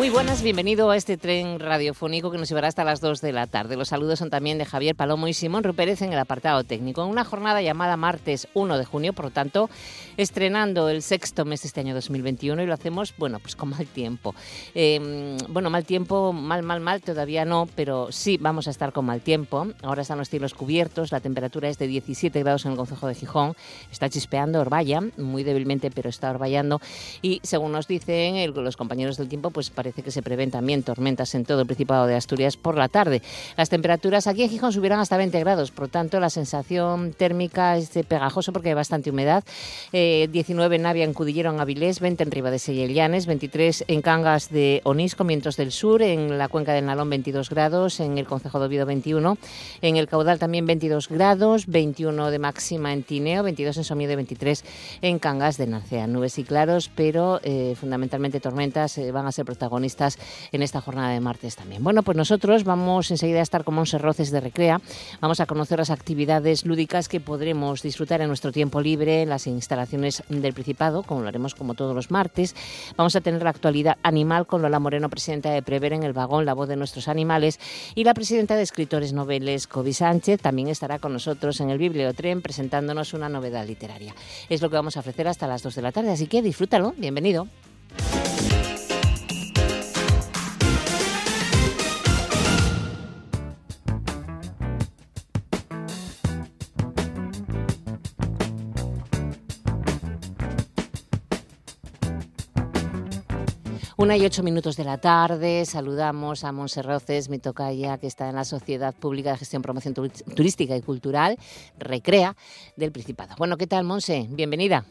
Muy buenas, bienvenido a este tren radiofónico que nos llevará hasta las 2 de la tarde. Los saludos son también de Javier Palomo y Simón Rupérez en el apartado técnico. En una jornada llamada martes 1 de junio, por lo tanto, estrenando el sexto mes de este año 2021 y lo hacemos, bueno, pues con mal tiempo. Em, bueno, mal tiempo, mal, mal, mal, todavía no, pero sí vamos a estar con mal tiempo. Ahora están los cielos cubiertos, la temperatura es de 17 grados en el Concejo de Gijón, está chispeando Orbaya, muy débilmente, pero está orballando. Y según nos dicen los compañeros del tiempo, pues parece que se prevén también tormentas en todo el Principado de Asturias por la tarde. Las temperaturas aquí en Gijón subirán hasta 20 grados, por lo tanto la sensación térmica es pegajoso porque hay bastante humedad. 19 en Navia, en Cudillero, en Avilés, 20 en Riva de Seyellanes, 23 en Cangas de Onís, Mientos del Sur, en la cuenca del Nalón 22 grados, en el Concejo de Oviedo 21, en el Caudal también 22 grados, 21 de máxima en Tineo, 22 en Somiedo y 23 en Cangas de Narcea. Nubes y claros, pero eh, fundamentalmente tormentas eh, van a ser protagonistas en esta jornada de martes también. Bueno, pues nosotros vamos enseguida a estar con Monse Roces de Recrea. Vamos a conocer las actividades lúdicas que podremos disfrutar en nuestro tiempo libre en las instalaciones del Principado, como lo haremos como todos los martes. Vamos a tener la actualidad animal con Lola Moreno, presidenta de Prever en el vagón, la voz de nuestros animales, y la presidenta de Escritores Noveles, Kobe Sánchez, también estará con nosotros en el Bibliotren presentándonos una novedad literaria. Es lo que vamos a ofrecer hasta las 2 de la tarde, así que disfrútalo. Bienvenido. Una y ocho minutos de la tarde, saludamos a Monserroces, mi tocaya, que está en la Sociedad Pública de Gestión, Promoción Turística y Cultural, Recrea, del Principado. Bueno, ¿qué tal, Monse? Bienvenida.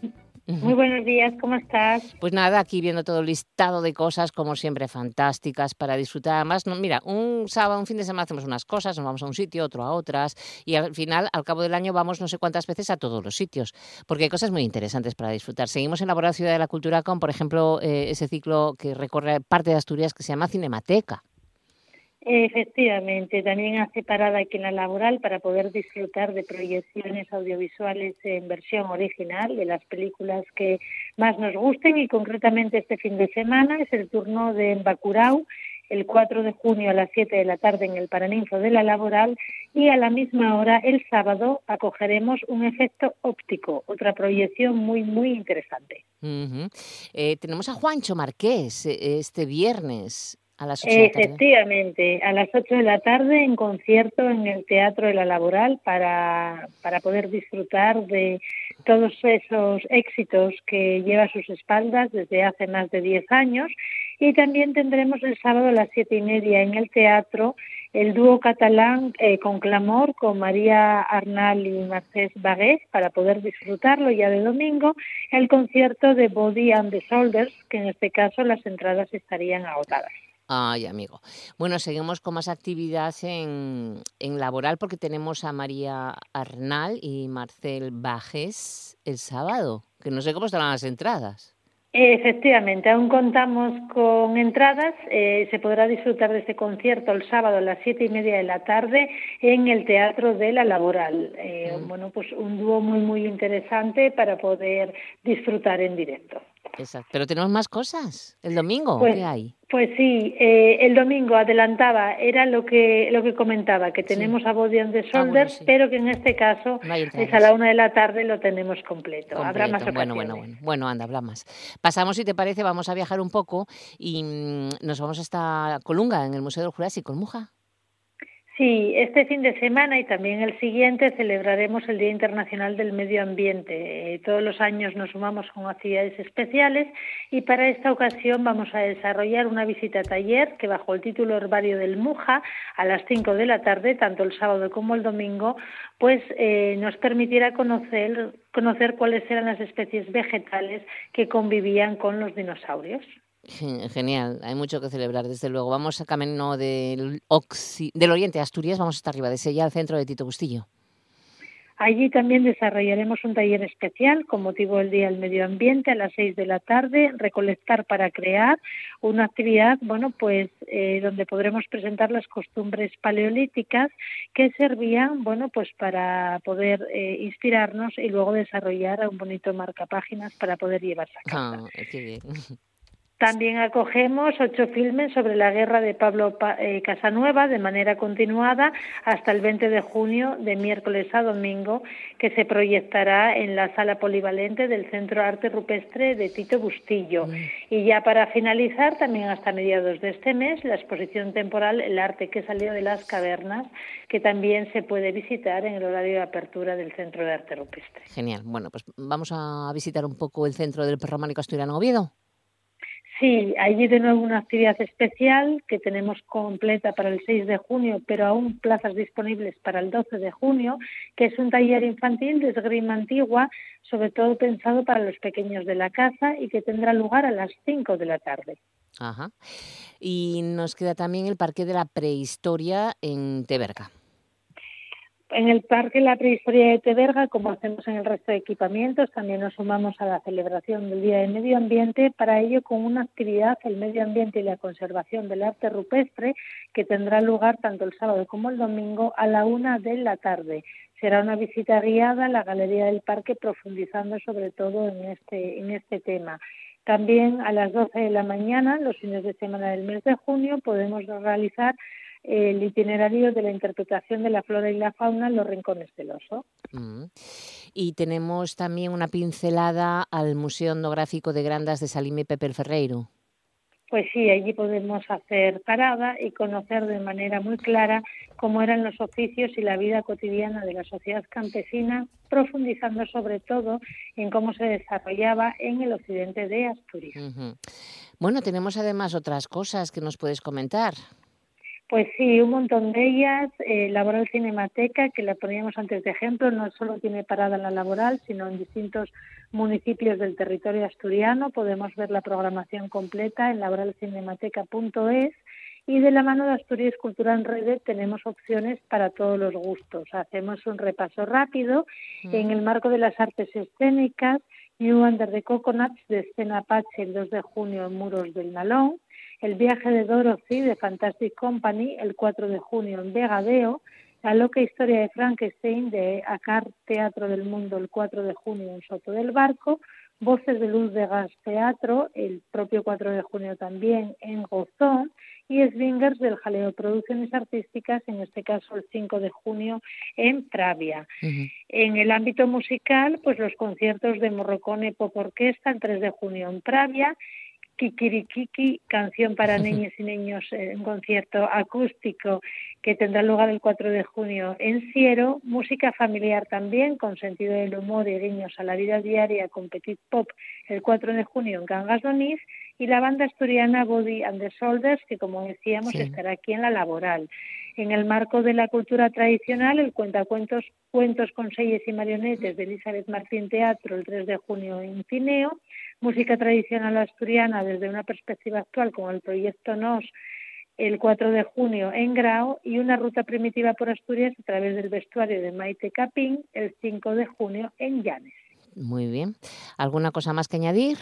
Muy buenos días, ¿cómo estás? Pues nada, aquí viendo todo el listado de cosas, como siempre, fantásticas para disfrutar. Además, no, mira, un sábado, un fin de semana hacemos unas cosas, nos vamos a un sitio, otro a otras, y al final, al cabo del año, vamos no sé cuántas veces a todos los sitios, porque hay cosas muy interesantes para disfrutar. Seguimos en la Ciudad de la Cultura con, por ejemplo, eh, ese ciclo que recorre parte de Asturias que se llama Cinemateca. Efectivamente, también hace parada aquí en la laboral para poder disfrutar de proyecciones audiovisuales en versión original de las películas que más nos gusten y concretamente este fin de semana es el turno de Bacurau el 4 de junio a las 7 de la tarde en el Paraninfo de la Laboral y a la misma hora el sábado acogeremos un efecto óptico, otra proyección muy, muy interesante. Eh, tenemos a Juancho Marqués eh, este viernes Efectivamente, a las 8 de la tarde en concierto en el Teatro de la Laboral para, para poder disfrutar de todos esos éxitos que lleva a sus espaldas desde hace más de 10 años. Y también tendremos el sábado a las siete y media en el teatro el dúo catalán eh, con Clamor con María Arnal y Mercedes Bagués para poder disfrutarlo ya de domingo, el concierto de Body and the Shoulders, que en este caso las entradas estarían agotadas. Ay, amigo. Bueno, seguimos con más actividad en, en laboral porque tenemos a María Arnal y Marcel Bajes el sábado, que no sé cómo estarán las entradas. Efectivamente, aún contamos con entradas. Eh, se podrá disfrutar de este concierto el sábado a las siete y media de la tarde en el Teatro de la Laboral. Eh, mm. Bueno, pues un dúo muy, muy interesante para poder disfrutar en directo. Exacto. Pero tenemos más cosas. ¿El domingo pues, qué hay? Pues sí, eh, el domingo adelantaba, era lo que lo que comentaba, que tenemos a Body and the ah, pero que en este caso es a la una de la tarde lo tenemos completo. Habrá más Bueno, bueno, bueno. Bueno, anda, habla más. Pasamos, si te parece, vamos a viajar un poco y mm, nos vamos hasta Colunga, en el Museo del Jurásico, en Muja. Sí, este fin de semana y también el siguiente celebraremos el Día Internacional del Medio Ambiente. Eh, todos los años nos sumamos con actividades especiales y para esta ocasión vamos a desarrollar una visita taller que bajo el título Herbario del Muja a las 5 de la tarde, tanto el sábado como el domingo, pues eh, nos permitirá conocer cuáles eran las especies vegetales que convivían con los dinosaurios. Genial, hay mucho que celebrar, desde luego. Vamos a camino del, del oriente Asturias, vamos hasta arriba de Sella, al centro de Tito Bustillo. Allí también desarrollaremos un taller especial con motivo del Día del Medio Ambiente a las seis de la tarde, recolectar para crear, una actividad, bueno, pues eh, donde podremos presentar las costumbres paleolíticas que servían, bueno, pues para poder eh, inspirarnos y luego desarrollar un bonito marcapáginas para poder llevarse a casa. Ah, también acogemos ocho filmes sobre la guerra de Pablo eh, Casanueva de manera continuada hasta el 20 de junio, de miércoles a domingo, que se proyectará en la sala polivalente del Centro Arte Rupestre de Tito Bustillo. Y ya para finalizar, también hasta mediados de este mes, la exposición temporal El arte que salió de las cavernas, que también se puede visitar en el horario de apertura del Centro de Arte Rupestre. Genial. Bueno, pues vamos a visitar un poco el Centro del Románico Asturiano Oviedo. Sí, allí de nuevo una actividad especial que tenemos completa para el 6 de junio, pero aún plazas disponibles para el 12 de junio, que es un taller infantil de esgrima antigua, sobre todo pensado para los pequeños de la casa y que tendrá lugar a las 5 de la tarde. Ajá. Y nos queda también el Parque de la Prehistoria en Teberga en el Parque La Prehistoria de Teberga, como hacemos en el resto de equipamientos, también nos sumamos a la celebración del Día del Medio Ambiente, para ello con una actividad, el medio ambiente y la conservación del arte rupestre, que tendrá lugar tanto el sábado como el domingo a la una de la tarde. Será una visita guiada a la Galería del Parque, profundizando sobre todo en este, en este tema. También a las 12 de la mañana, los fines de semana del mes de junio, podemos realizar el itinerario de la interpretación de la flora y la fauna en los rincones del oso. Mm. Y tenemos también una pincelada al Museo Etnográfico de Grandas de Salime Pepe Ferreiro. Pues sí, allí podemos hacer parada y conocer de manera muy clara cómo eran los oficios y la vida cotidiana de la sociedad campesina, profundizando sobre todo en cómo se desarrollaba en el occidente de Asturias. Bueno, tenemos además otras cosas que nos puedes comentar. Pues sí, un montón de ellas. Eh, laboral Cinemateca, que la poníamos antes de ejemplo, no solo tiene parada en la laboral, sino en distintos municipios del territorio asturiano. Podemos ver la programación completa en laboralcinemateca.es y de la mano de Asturias Cultura en Red tenemos opciones para todos los gustos. Hacemos un repaso rápido mm. en el marco de las artes escénicas, New Under the Coconuts de Escena Apache el 2 de junio en Muros del Nalón, el viaje de Dorothy de Fantastic Company el 4 de junio en Vegadeo, La loca historia de Frankenstein de Acar Teatro del Mundo el 4 de junio en Soto del Barco, Voces de Luz de Gas Teatro el propio 4 de junio también en Gozón. Y Swingers del Jaleo Producciones Artísticas, en este caso el 5 de junio en Pravia. En el ámbito musical, pues los conciertos de Morrocone Pop Orquesta el 3 de junio en Pravia Kikirikiki, canción para niños y niños en concierto acústico que tendrá lugar el 4 de junio en Ciero, música familiar también con sentido del humor y guiños a la vida diaria con Petit Pop el 4 de junio en Cangas Donís y la banda asturiana Body and the Shoulders que como decíamos estará aquí en la laboral. En el marco de la cultura tradicional, el cuentacuentos Cuentos con Selles y Marionetes de Elizabeth Martín Teatro el 3 de junio en Cineo música tradicional asturiana desde una perspectiva actual con el proyecto NOS el 4 de junio en Grau y una ruta primitiva por Asturias a través del vestuario de Maite Capín el 5 de junio en Llanes. Muy bien. ¿Alguna cosa más que añadir?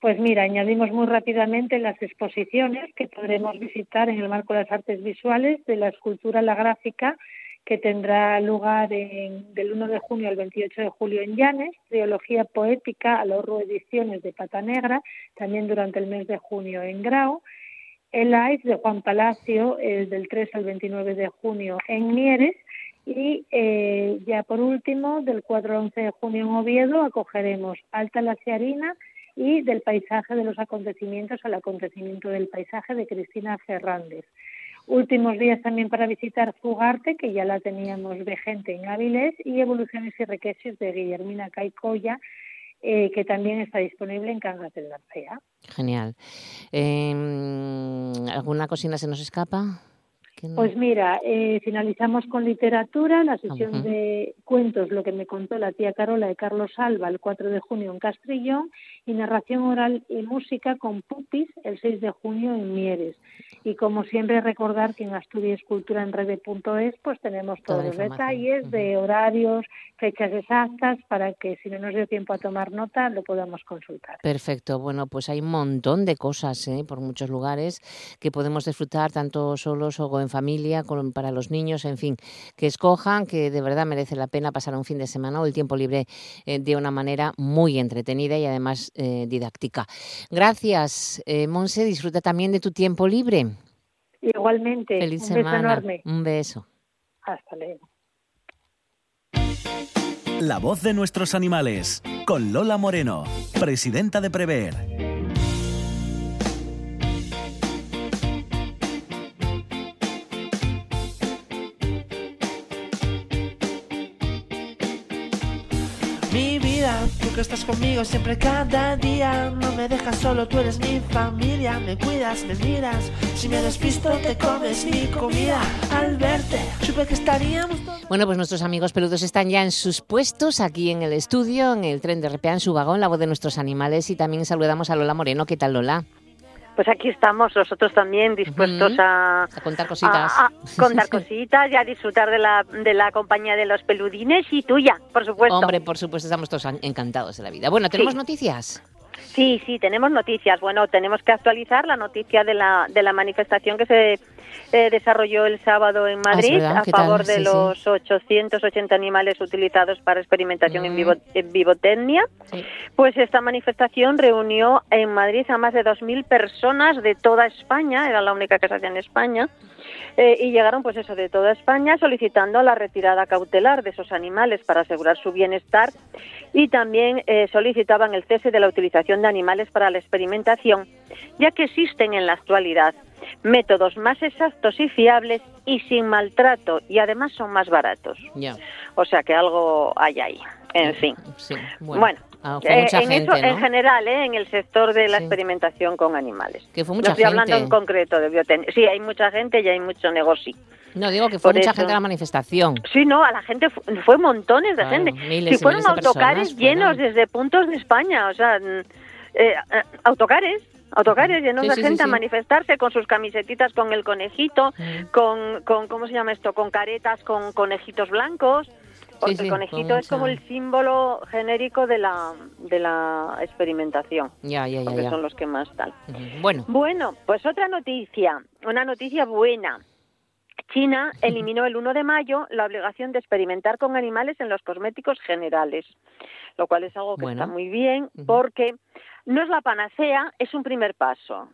Pues mira, añadimos muy rápidamente las exposiciones que podremos visitar en el marco de las artes visuales de la escultura La Gráfica que tendrá lugar del 1 de junio al 28 de julio en Llanes, Triología Poética a Horro Ediciones de Pata Negra, también durante el mes de junio en Grau, el Live de Juan Palacio, el del 3 al 29 de junio en Mieres, y eh, ya por último, del 4 al 11 de junio en Oviedo, acogeremos Alta la Ciarina y del paisaje de los acontecimientos al acontecimiento del paisaje de Cristina Fernández. Últimos días también para visitar Fugarte, que ya la teníamos vigente en Áviles, y Evoluciones y Requeses de Guillermina Caicoya, eh, que también está disponible en Cangas del Narcea. Genial. Em, ¿Alguna cocina se nos escapa? Pues mira, eh, finalizamos con literatura, la sesión de cuentos, lo que me contó la tía Carola de Carlos Alba el 4 de junio en Castrillón y narración oral y música con Pupis el 6 de junio en Mieres. Y como siempre recordar que en Asturias Cultura en Rede.es pues tenemos todos los detalles de horarios, fechas exactas para que si no nos dio tiempo a tomar nota lo podamos consultar. Perfecto, bueno pues hay un montón de cosas ¿eh? por muchos lugares que podemos disfrutar tanto solos o en familia, con, para los niños, en fin, que escojan, que de verdad merece la pena pasar un fin de semana o el tiempo libre eh, de una manera muy entretenida y además eh, didáctica. Gracias, eh, Monse, disfruta también de tu tiempo libre. Igualmente. Feliz un semana. Beso enorme. Un beso. Hasta luego. La voz de nuestros animales, con Lola Moreno, presidenta de Prever. Que estás conmigo siempre cada día. No me dejas solo, tú eres mi familia. Me cuidas, me miras. Si me despisto, te comes mi comida. Al verte, supe que estaríamos. Bueno, pues nuestros amigos peludos están ya en sus puestos aquí en el estudio, en el tren de RPA, en su vagón, la voz de nuestros animales. Y también saludamos a Lola Moreno. ¿Qué tal, Lola? Pues aquí estamos nosotros también dispuestos a, contar cositas. A, contar cositas y a disfrutar de la, de la compañía de los peludines y tuya, por supuesto. Hombre, por supuesto, estamos todos encantados de la vida. Bueno, ¿tenemos noticias? Sí, sí, tenemos noticias. Bueno, tenemos que actualizar la noticia de la, de la manifestación que se eh, desarrolló el sábado en ah, Madrid a favor de los 880 animales utilizados para experimentación en, vivo, mm. en vivotecnia. Pues esta manifestación reunió en Madrid a más de 2.000 personas de toda España, era la única que se hacía en España, eh, y llegaron pues eso de toda España solicitando la retirada cautelar de esos animales para asegurar su bienestar y también eh, solicitaban el cese de la utilización de animales para la experimentación, ya que existen en la actualidad métodos más exactos y fiables y sin maltrato y además son más baratos. O sea que algo hay ahí. En fin. bueno. Ah, eh, en, general, ¿eh? en el sector de la experimentación con animales. Que fue mucha no estoy hablando en concreto de biotecnia. Sí, hay mucha gente y hay mucho negocio. No, digo que fue mucha gente a la manifestación. Sí, no, a la gente fue, montones de gente. Si fueron autocares llenos desde puntos de España, o sea, mm, eh, autocares autocares llenos de gente a manifestarse con sus camisetitas con el conejito, con, con, ¿cómo se llama esto? Con caretas, con conejitos blancos. El conejito es como el símbolo genérico de la, de la experimentación. Ya, ya, ya. Porque son los que más tal. Bueno. Bueno, pues otra noticia, una noticia buena. China eliminó el 1 de mayo la obligación de experimentar con animales en los cosméticos generales, lo cual es algo que está muy bien porque no es la panacea, es un primer paso.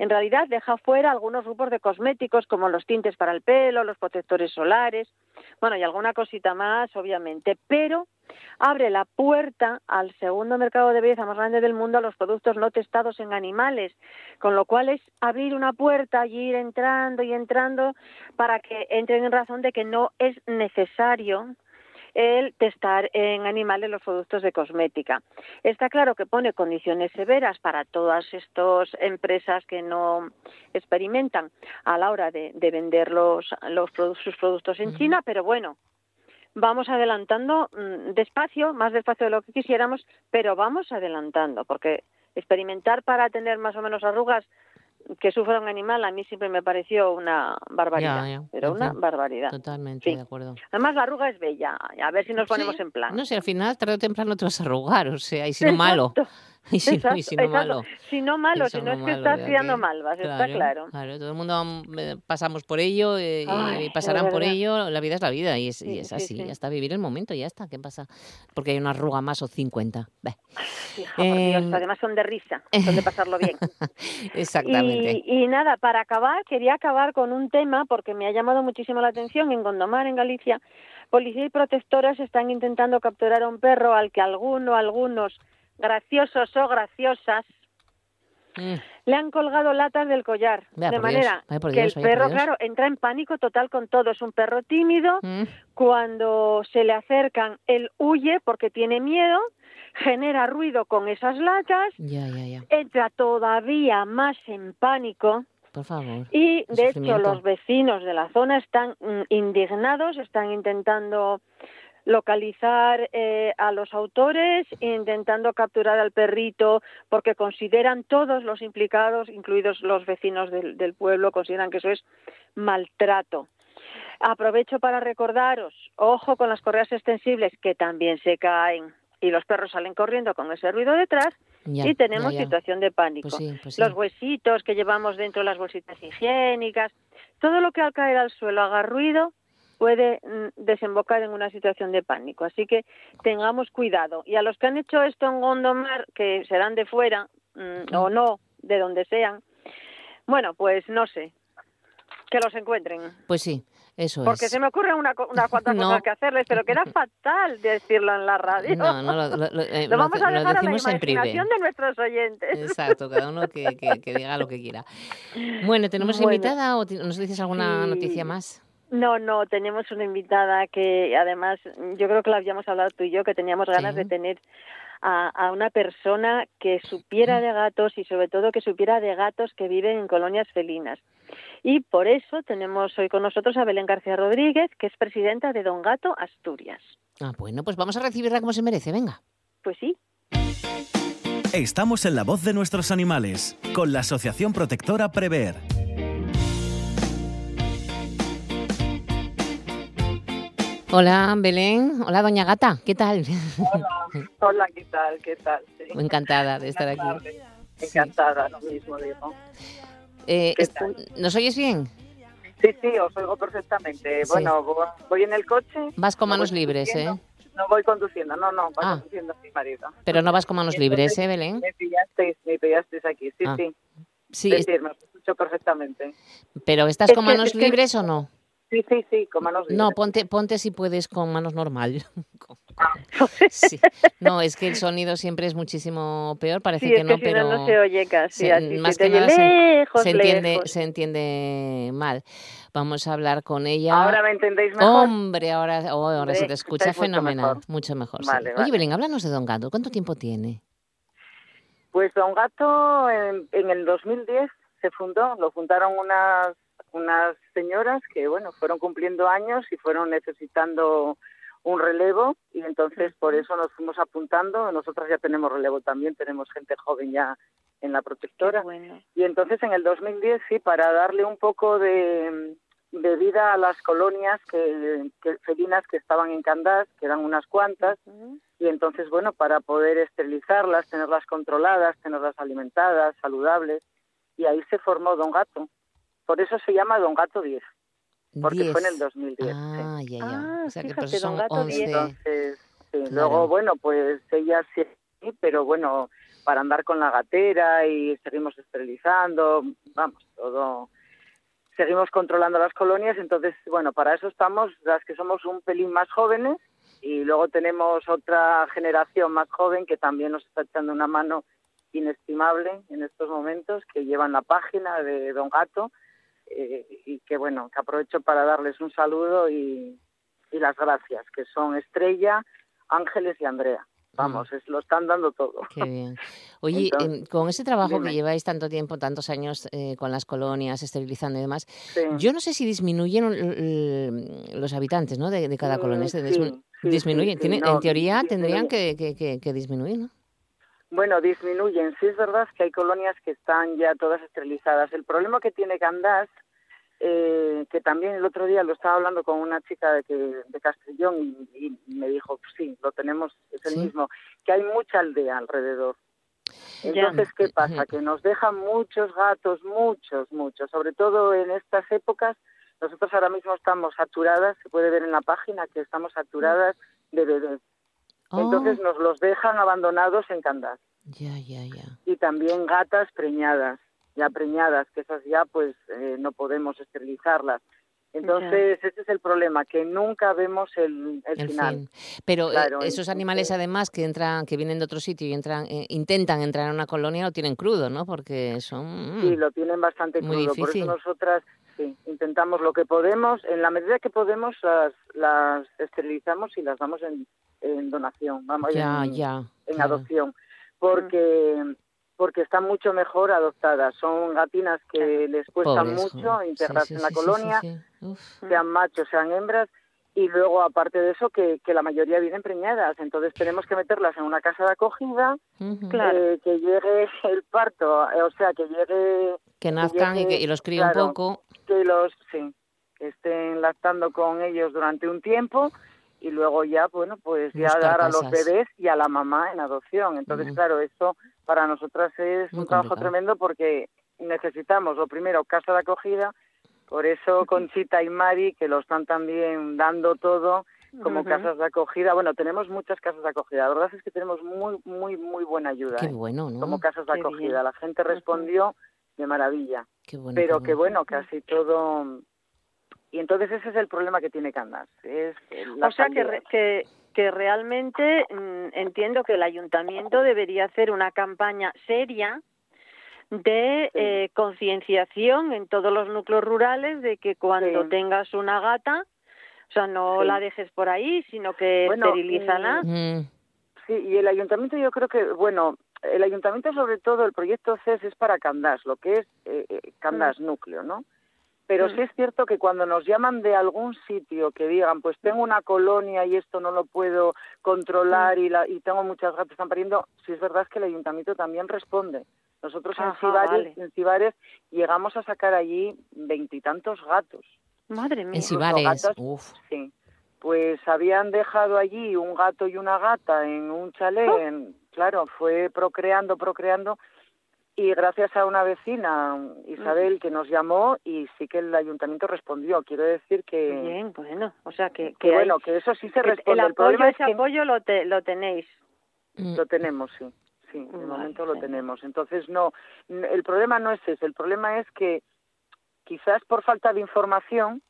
En realidad deja fuera algunos grupos de cosméticos como los tintes para el pelo, los protectores solares, bueno, y alguna cosita más, obviamente, pero abre la puerta al segundo mercado de belleza más grande del mundo a los productos no testados en animales, con lo cual es abrir una puerta y ir entrando y entrando para que entren en razón de que no es necesario el testar en animales los productos de cosmética. Está claro que pone condiciones severas para todas estas empresas que no experimentan a la hora de, vender los, sus productos en China, pero bueno, vamos adelantando mm, despacio, más despacio de lo que quisiéramos, pero vamos adelantando, porque experimentar para tener más o menos arrugas que sufra un animal a mí siempre me pareció una barbaridad, pero una barbaridad. Totalmente de acuerdo. Además la arruga es bella, a ver si nos ponemos en plan. No sé, al final tarde o temprano te vas a arrugar, o sea, y si no malo. Y si, no, y si no malo. Si no malo, si no es que estás tirando malvas, está claro. Claro, todo el mundo eh, pasamos por ello eh, y pasarán por ello, la vida es la vida y es, y es así, ya está, vivir el momento, ya está, ¿qué pasa? Porque hay una arruga más o 50. Eh, además son de risa, son de pasarlo bien. Exactamente. Y, y, nada, para acabar, quería acabar con un tema porque me ha llamado muchísimo la atención en Gondomar, en Galicia. Policía y protectoras están intentando capturar a un perro al que alguno, algunos graciosos o graciosas mm. le han colgado latas del collar. de manera que el perro, claro, entra en pánico total con todo. Es un perro tímido. Mm. Cuando se le acercan, él huye porque tiene miedo, genera ruido con esas latas, ya, ya, entra todavía más en pánico Por favor. Y de hecho los vecinos de la zona están mm, indignados, están intentando localizar eh, a los autores, intentando capturar al perrito, porque consideran todos los implicados, incluidos los vecinos del, del pueblo, consideran que eso es maltrato. Aprovecho para recordaros, ojo con las correas extensibles que también se caen y los perros salen corriendo con ese ruido detrás y tenemos situación de pánico. Pues pues los huesitos que llevamos dentro de las bolsitas higiénicas, todo lo que al caer al suelo haga ruido puede mm, desembocar en una situación de pánico. Así que tengamos cuidado. Y a los que han hecho esto en Gondomar, que serán de fuera mm, o no, de donde sean, bueno, pues no sé, que los encuentren. Pues sí. Eso Porque se me ocurre una, una cuantas cosas que hacerles, pero que era fatal decirlo en la radio. No, no, lo, lo, eh, vamos a dejar a la imaginación de nuestros oyentes. Exacto, cada uno que, que, diga lo que quiera. Bueno, ¿tenemos invitada o nos dices alguna noticia más? No, no, tenemos una invitada que además yo creo que la habíamos hablado tú y yo, que teníamos ganas de tener a, una persona que supiera de gatos y sobre todo que supiera de gatos que viven en colonias felinas. Y por eso tenemos hoy con nosotros a Belén García Rodríguez, que es presidenta de Don Gato Asturias. Ah, bueno, pues vamos a recibirla como se merece, venga. Pues sí. Estamos en la voz de nuestros animales, con la Asociación Protectora Prever. Hola, Belén. Hola, Doña Gata. ¿Qué tal? Hola, ¿qué tal? ¿Qué tal? Encantada de estar aquí. Encantada, lo mismo digo. Eh, ¿Nos oyes bien? Sí, sí, os oigo perfectamente. Bueno, voy en el coche. Vas con manos libres, ¿eh? No voy conduciendo, no, no, voy ah. conduciendo a mi marido. Pero no vas con manos libres, ¿eh, Belén? Me pillasteis, me pillasteis aquí, sí, ah. sí. Sí, es... me escucho perfectamente. ¿Pero estás con manos libres o no? Sí, sí, sí, con manos libres. No, ponte, ponte si puedes con manos normal. No, es que el sonido siempre es muchísimo peor, parece que no, pero no, se oye casi, más que nada se, entiende, se entiende mal. Vamos a hablar con ella. Ahora me entendéis mejor. Hombre, ahora, oh, ahora se te escucha fenomenal, mucho mejor. Oye, Belén, háblanos de Don Gato. ¿Cuánto tiempo tiene? Pues Don Gato en, en el 2010 se fundó, lo fundaron unas unas señoras que, bueno, fueron cumpliendo años y fueron necesitando un relevo y entonces por eso nos fuimos apuntando. Nosotras ya tenemos relevo también, tenemos gente joven ya en la protectora. Y entonces en el 2010, sí, para darle un poco de, de vida a las colonias que, felinas que estaban en Candás, que eran unas cuantas, y entonces, bueno, para poder esterilizarlas, tenerlas controladas, tenerlas alimentadas, saludables, y ahí se formó Don Gato. Por eso se llama Don Gato 10, porque fue en el 2010. Ah, ya, ya. Ah, o sea que pues son Gato 11. Entonces, sí. luego, bueno, pues ella sí, pero bueno, para andar con la gatera y seguimos esterilizando, vamos, todo seguimos controlando las colonias, entonces, bueno, para eso estamos las que somos un pelín más jóvenes y luego tenemos otra generación más joven que también nos está echando una mano inestimable en estos momentos, que llevan la página de Don Gato, eh, y que bueno, que aprovecho para darles un saludo y, las gracias, que son Estrella, Ángeles y Andrea. Vamos, es, lo están dando todo. Qué bien. Oye, em, con ese trabajo que lleváis tanto tiempo, tantos años eh, con las colonias, esterilizando y demás, yo no sé si disminuyen los habitantes ¿no? de, cada mm, colonia. disminuyen. en teoría tendrían que, que, que, disminuir, ¿no? Bueno, disminuyen. Sí es verdad que hay colonias que están ya todas esterilizadas. El problema que tiene Candás, eh, que también el otro día lo estaba hablando con una chica de, que, de Castellón y, me dijo, pues sí, lo tenemos, es el mismo, que hay mucha aldea alrededor. Entonces, ¿qué pasa? Que nos dejan muchos gatos, muchos, muchos, sobre todo en estas épocas. Nosotros ahora mismo estamos saturadas, se puede ver en la página que estamos saturadas de bebés. Entonces oh. nos los dejan abandonados en Candás. Ya, ya, ya. Y también gatas preñadas, ya preñadas, que esas ya pues eh, no podemos esterilizarlas. Entonces, ese es el problema, que nunca vemos el, el, final. Pero eh, esos animales, además, que entran, que vienen de otro sitio y entran, eh, intentan entrar en una colonia, lo tienen crudo, ¿no? Porque son... sí, lo tienen bastante crudo. Por eso nosotras sí, intentamos lo que podemos. En la medida que podemos, las, las esterilizamos y las damos en, en donación, vamos, en, en adopción, porque porque están mucho mejor adoptadas. Son gatinas que les cuesta mucho integrarse en la colonia, sean machos, sean hembras, y luego, aparte de eso, que, que, la mayoría vienen preñadas. Entonces tenemos que meterlas en una casa de acogida, eh, que llegue el parto, eh, o sea, que llegue... Que nazcan y, que, los críe un poco. Que los, sí, que estén lactando con ellos durante un tiempo y luego ya, bueno, pues ya dar a los bebés y a la mamá en adopción. Entonces, claro, esto para nosotras es un trabajo tremendo porque necesitamos, lo primero, casa de acogida, por eso Conchita y Mari, que lo están también dando todo como casas de acogida. Bueno, tenemos muchas casas de acogida. La verdad es que tenemos muy, muy, muy buena ayuda. Qué ¿eh? bueno, ¿no? Como casas de acogida. La gente respondió de maravilla. Qué bueno, Pero que bueno, casi todo... Y entonces ese es el problema que tiene Candas. Es o sea, que, que, que realmente mm, entiendo que el ayuntamiento debería hacer una campaña seria de eh, concienciación en todos los núcleos rurales de que cuando tengas una gata, o sea, no la dejes por ahí, sino que esterilízala. Mm. Sí, y el ayuntamiento yo creo que, bueno, el ayuntamiento sobre todo, el proyecto CES es para Candás, lo que es eh, eh Candás mm. núcleo, ¿no? Pero mm. sí es cierto que cuando nos llaman de algún sitio que digan, pues tengo una colonia y esto no lo puedo controlar y, la, y tengo muchas gatas que están pariendo, sí es verdad que el ayuntamiento también responde. Nosotros en, Cibares, llegamos a sacar allí veintitantos gatos. Madre mía. En Cibares, Sí. Pues habían dejado allí un gato y una gata en un chalet, claro, fue procreando, procreando, y gracias a una vecina, Isabel, que nos llamó y sí que el ayuntamiento respondió. Quiero decir que... Bien, bueno, o sea que... que, bueno, que eso sí se responde. El, apoyo, ese apoyo lo, lo tenéis. Lo tenemos, sí sí, de momento lo tenemos. Entonces, no, el problema no es ese, el problema es que quizás por falta de información,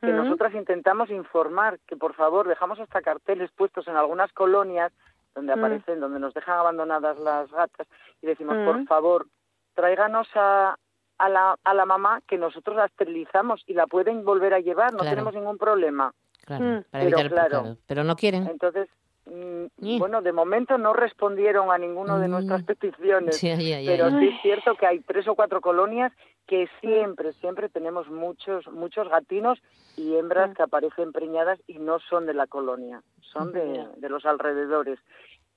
que nosotras intentamos informar, que por favor dejamos hasta carteles puestos en algunas colonias donde aparecen, donde nos dejan abandonadas las gatas y decimos, por favor, tráiganos a, a, la, a la mamá que nosotros la esterilizamos y la pueden volver a llevar, no tenemos ningún problema. Claro, para pero, claro, pero no quieren. Entonces, Mm, bueno, de momento no respondieron a ninguna de nuestras mm. peticiones, pero sí es cierto que hay tres o cuatro colonias que siempre, siempre tenemos muchos, muchos gatinos y hembras que aparecen preñadas y no son de la colonia, son de, de los alrededores.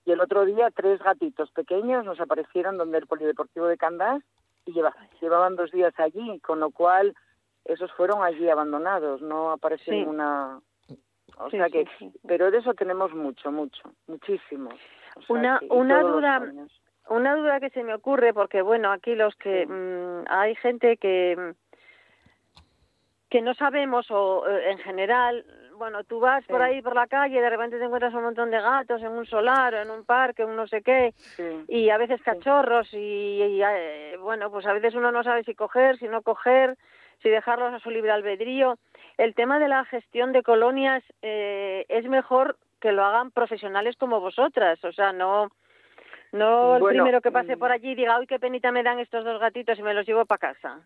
Y el otro día tres gatitos pequeños nos aparecieron donde el Polideportivo de Candás y llevaban dos días allí, con lo cual esos fueron allí abandonados, no apareció ninguna o sea que, pero de eso tenemos mucho, mucho, muchísimo. una una duda, una duda que se me ocurre porque bueno, aquí los que mm, hay gente que que no sabemos o eh, en general bueno, tú vas por ahí por la calle y de repente te encuentras un montón de gatos en un solar o en un parque, un no sé qué, y a veces cachorros y, eh, bueno, pues a veces uno no sabe si coger, si no coger, si dejarlos a su libre albedrío. El tema de la gestión de colonias eh, es mejor que lo hagan profesionales como vosotras, o sea, no no el primero que pase por mm. allí diga, uy, qué penita me dan estos dos gatitos y me los llevo para casa.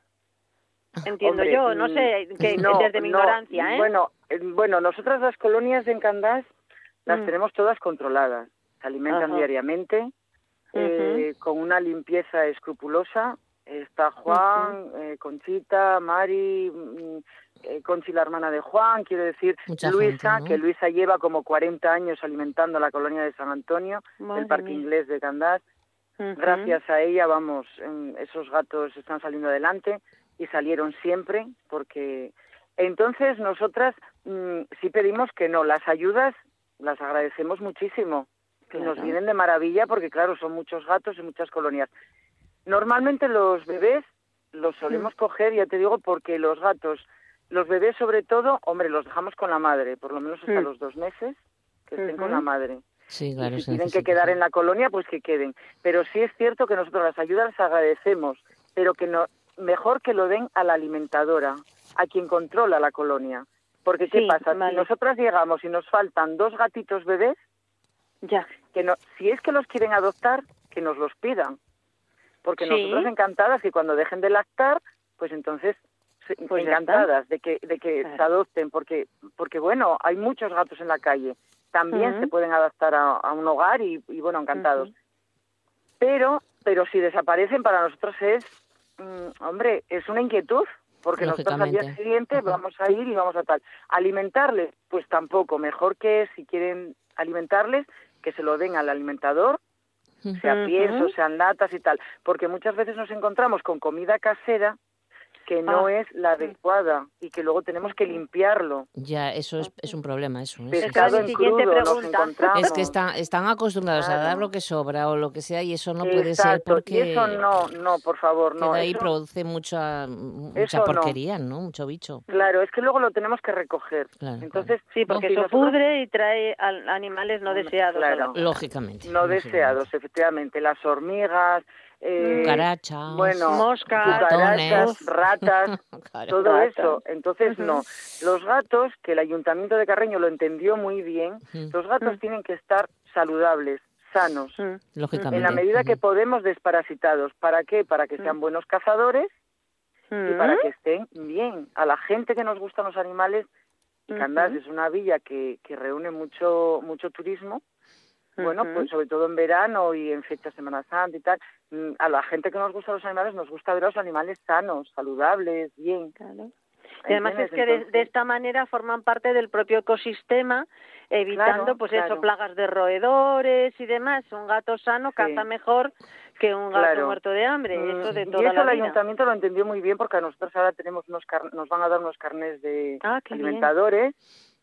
Entiendo yo, no sé, mm, que desde mi ignorancia, ¿eh? Bueno, eh, bueno, nosotras las colonias de Encandás las mm. tenemos todas controladas, se alimentan diariamente, eh, con una limpieza escrupulosa. Está Juan, eh, Conchita, Mari, Conchi, la hermana de Juan, quiero decir Luisa, que Luisa lleva como 40 años alimentando la colonia de San Antonio, el parque inglés de Candás. Gracias a ella, vamos, esos gatos están saliendo adelante y salieron siempre porque entonces nosotras mm, sí pedimos que no, las ayudas las agradecemos muchísimo, que nos vienen de maravilla porque claro, son muchos gatos y muchas colonias. Normalmente los bebés los solemos coger, ya te digo, porque los gatos los bebés, sobre todo, hombre, los dejamos con la madre, por lo menos hasta los dos meses, que estén con la madre. Sí, claro, y si tienen que quedar en la colonia, pues que queden. Pero sí es cierto que nosotros las ayudas las agradecemos, pero que no, mejor que lo den a la alimentadora, a quien controla la colonia. Porque ¿qué pasa? Si nosotras llegamos y nos faltan dos gatitos bebés, ya. que no, si es que los quieren adoptar, que nos los pidan. Porque nosotros encantadas que cuando dejen de lactar, pues entonces pues encantadas de que de que se adopten porque porque bueno hay muchos gatos en la calle. También se pueden adaptar a, un hogar y, bueno encantados. Pero pero si desaparecen para nosotros es, mm, hombre, es una inquietud, porque nosotros al día siguiente vamos a ir y vamos a tal. Alimentarles, pues tampoco, mejor que si quieren alimentarles, que se lo den al alimentador, sea pienso, sean latas y tal, porque muchas veces nos encontramos con comida casera que no ah. es la adecuada y que luego tenemos que limpiarlo. Ya, eso es, es un problema, eso. ¿eh? Pescado en crudo, nos encontramos. Es que están acostumbrados a dar lo que sobra o lo que sea y eso no puede ser porque... Y eso no, no, por favor, no. Que ahí produce mucha, mucha porquería, no. Mucho bicho. Claro, es que luego lo tenemos que recoger. Entonces, Sí, porque eso pudre y trae animales no deseados. Claro. Lógicamente. No deseados, efectivamente. Las hormigas, eh, bueno, moscas, ratas, todo eso. Entonces, no. Los gatos, que el Ayuntamiento de Carreño lo entendió muy bien, los gatos tienen que estar saludables, sanos. Lógicamente. En la medida que podemos, desparasitados. ¿Para qué? Para que sean buenos cazadores y para que estén bien. A la gente que nos gustan los animales, y Candás es una villa que, que reúne mucho, mucho turismo, bueno, pues sobre todo en verano y en fechas Semana Santa y tal, mm, a la gente que nos gusta los animales nos gusta ver a los animales sanos, saludables, bien. Claro. Y además es que de, esta manera forman parte del propio ecosistema, evitando pues eso, plagas de roedores y demás. Un gato sano caza mejor que un gato muerto de hambre, mm, eso de toda y eso el ayuntamiento lo entendió muy bien porque a nosotros ahora tenemos unos nos van a dar unos carnes de ah, alimentadores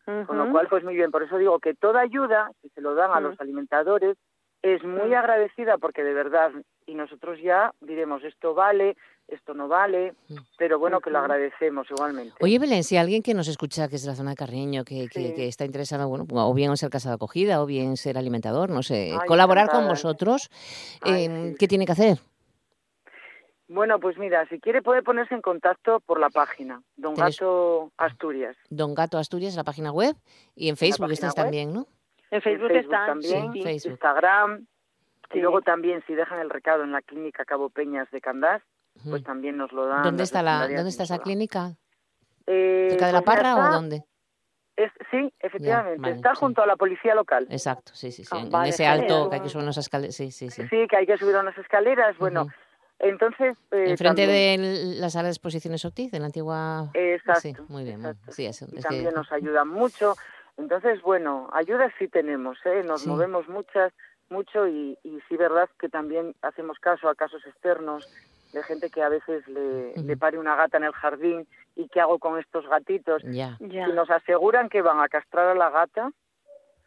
con lo cual, pues muy bien, por eso digo que toda ayuda, si se lo dan a los alimentadores, es muy agradecida porque de verdad, y nosotros ya diremos, esto vale, esto no vale, pero bueno, que lo agradecemos igualmente. Oye, Belén, si alguien que nos escucha, que es de la zona de Carreño, que, que, está interesado, bueno, o bien ser casa de acogida, o bien ser alimentador, no sé, colaborar con vosotros, eh, ¿qué tiene que hacer? Bueno, pues mira, si quiere puede ponerse en contacto por la página, Don Gato Asturias. Don Gato Asturias, la página web, y en Facebook estás también, ¿no? En Facebook, están, también, Instagram, y luego también si dejan el recado en la clínica Cabo Peñas de Candás, pues también nos lo dan. ¿Dónde está la, dónde está esa clínica? Eh, ¿Cerca de la pues Parra o dónde? sí, efectivamente. está junto a la policía local. Exacto, sí, sí, sí. Ah, en ese alto que hay que subir unas escaleras. Sí, sí, sí. Sí, que hay que subir unas escaleras. Bueno, entonces. Eh, Enfrente de la sala de exposiciones Ortiz, de la antigua. Exacto. Sí, muy bien. Sí, eso, y también nos ayudan mucho. Entonces, bueno, ayudas sí tenemos, ¿eh? Nos movemos muchas, mucho y, y sí, verdad que también hacemos caso a casos externos de gente que a veces le, le pare una gata en el jardín y qué hago con estos gatitos. Ya. Y nos aseguran que van a castrar a la gata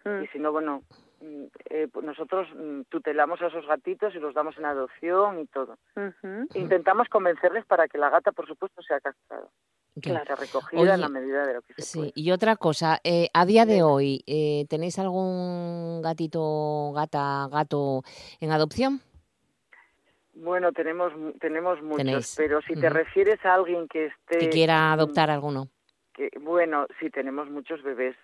mm. y si no, bueno, Mm, eh, pues nosotros mm, tutelamos a esos gatitos y los damos en adopción y todo. Intentamos convencerles para que la gata, por supuesto, sea castrada. Claro. Sea recogida en la medida de lo que se sí. Y otra cosa, eh, a día de hoy, eh, ¿tenéis algún gatito, gata, gato en adopción? Bueno, tenemos tenemos muchos, pero si te refieres a alguien que esté... Que quiera adoptar alguno. Que, bueno, sí, tenemos muchos bebés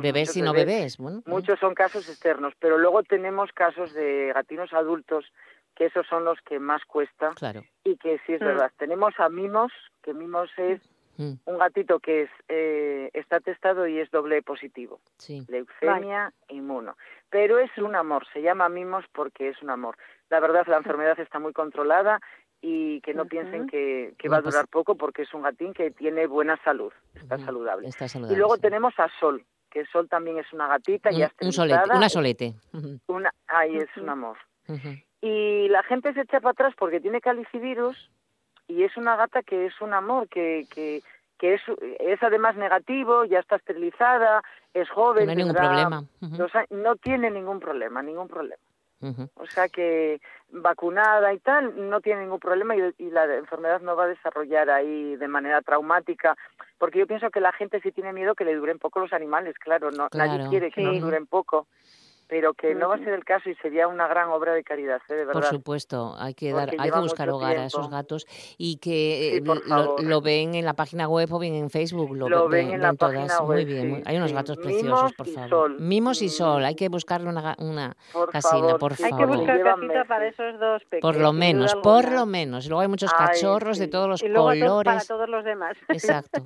bebés y no bebés. Bueno, muchos son casos externos, pero luego tenemos casos de gatinos adultos que esos son los que más cuesta claro. y que sí es mm. verdad. Tenemos a Mimos, que Mimos es mm. un gatito que es eh, está testado y es doble positivo, leucemia e inmuno. Pero es un amor, se llama Mimos porque es un amor. La verdad la enfermedad está muy controlada y que no piensen que, va a pues durar poco porque es un gatín que tiene buena salud, está, saludable. Y luego tenemos a Sol, que Sol también es una gatita, ya un solete, una solete. Una, ahí es un amor. Y la gente se echa para atrás porque tiene calicivirus y es una gata que es un amor, que, que, que es, es además negativo, ya está esterilizada, es joven. No hay ningún problema. no tiene ningún problema, ningún problema. O sea que vacunada y tal, no tiene ningún problema y, la enfermedad no va a desarrollar ahí de manera traumática, porque yo pienso que la gente sí tiene miedo que le duren poco los animales, claro, no, nadie quiere que nos duren poco pero que no va a ser el caso y sería una gran obra de caridad, ¿eh? de verdad. Por supuesto, hay que dar, hay que buscar hogar a esos gatos y que eh, lo, ven en la página web o bien en Facebook, lo, ven, en la página todas. Web, Muy bien, hay unos gatos preciosos, por favor. Mimos y sol, hay que buscarle una, una casina, por favor. Hay que buscar casita para esos dos pequeños. Por lo menos, por lo menos. Luego hay muchos cachorros de todos los y luego colores. para todos los demás. Exacto.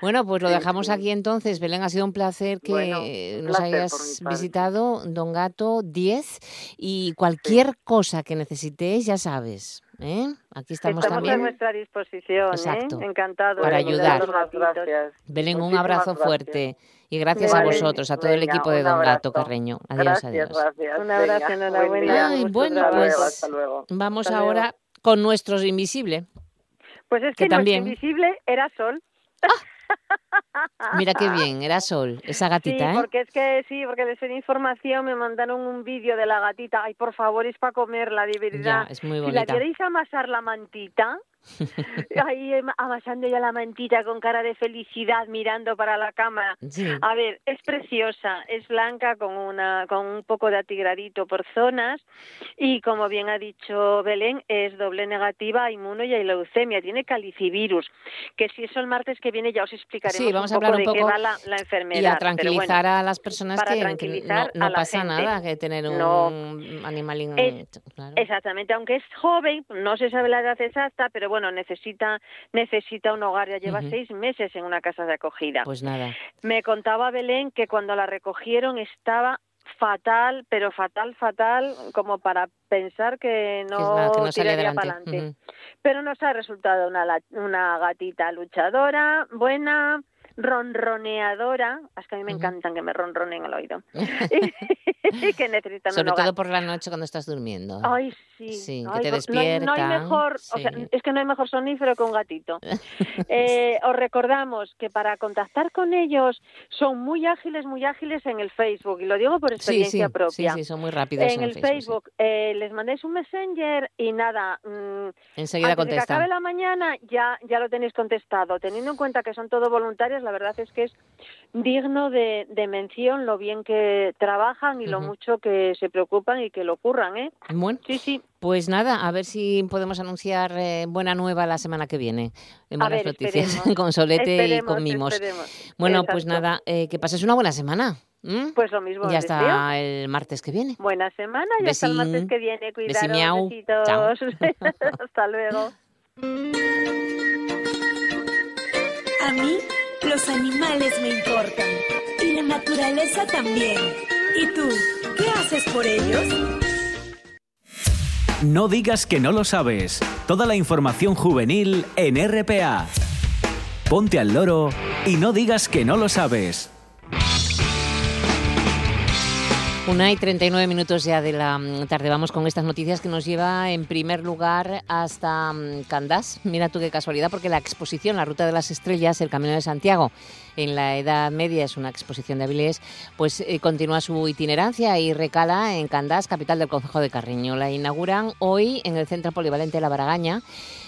Bueno, pues lo dejamos aquí entonces. Belén, ha sido un placer que nos hayas visitado Don Gato 10 y cualquier cosa que necesitéis, ya sabes. ¿eh? Aquí estamos, también. a nuestra disposición. ¿eh? Exacto. Encantado. Para ayudar. Gracias. Belén, un abrazo fuerte. Y gracias a vosotros, a todo el equipo de Don Gato Carreño. Adiós, adiós. Gracias. Un abrazo, enhorabuena. Ay, bueno, pues vamos ahora con nuestro invisible. Pues es que, también... invisible era Sol. Mira qué bien, era Sol, esa gatita, sí, porque es que sí, porque de ser información me mandaron un vídeo de la gatita. Ay, por favor, es para comerla, de verdad. es muy bonita. Si la queréis amasar la mantita, ahí amasando ya la mantita con cara de felicidad mirando para la cámara. A ver, es preciosa, es blanca con una con un poco de atigradito por zonas y como bien ha dicho Belén, es doble negativa a inmuno y a leucemia, tiene calicivirus, que si eso el martes que viene ya os explicaremos sí, vamos un a hablar un poco de qué va la, enfermedad. Y a tranquilizar a las personas que, no, pasa nada que tener un animal Exactamente, aunque es joven, no se sabe la edad exacta, pero bueno, necesita, necesita un hogar. Ya lleva seis meses en una casa de acogida. Pues nada. Me contaba Belén que cuando la recogieron estaba fatal, pero fatal, fatal, como para pensar que no, que no tiraría para adelante. Pero nos ha resultado una, una gatita luchadora, buena, ronroneadora, es que a mí me encantan que me ronronen al oído, y que necesitan Sobre todo por la noche cuando estás durmiendo. Ay, sí. Sí, que te despiertan. No, hay mejor, o sea, es que no hay mejor sonífero que un gatito. eh, os recordamos que para contactar con ellos son muy ágiles, muy ágiles en el Facebook, y lo digo por experiencia propia. Sí, sí, son muy rápidos en, el, Facebook. eh, les mandéis un messenger y nada, mmm, enseguida contestan. que acabe la mañana ya, ya lo tenéis contestado, teniendo en cuenta que son todo voluntarios la verdad es que es digno de, mención lo bien que trabajan y lo mucho que se preocupan y que lo curran, ¿eh? Bueno, sí, sí. Pues nada, a ver si podemos anunciar eh, buena nueva la semana que viene. En buenas noticias con Solete y con Mimos. Bueno, pues nada, eh, que pases una buena semana. Pues lo mismo. Ya está el martes que viene. Buena semana, ya está el martes que viene. Cuidaros, besitos. Hasta luego. A mí los animales me importan y la naturaleza también. ¿Y tú, qué haces por ellos? No digas que no lo sabes. Toda la información juvenil en RPA. Ponte al loro y no digas que no lo sabes. Una y 39 minutos ya de la mm, tarde. Vamos con estas noticias que nos lleva en primer lugar hasta mm, Candás. Mira tú qué casualidad, porque la exposición La Ruta de las Estrellas, el Camino de Santiago, en la Edad Media, es una exposición de Avilés, pues eh, continúa su itinerancia y recala en Candás, capital del Concejo de Carreño. La inauguran hoy en el Centro Polivalente de La Baragaña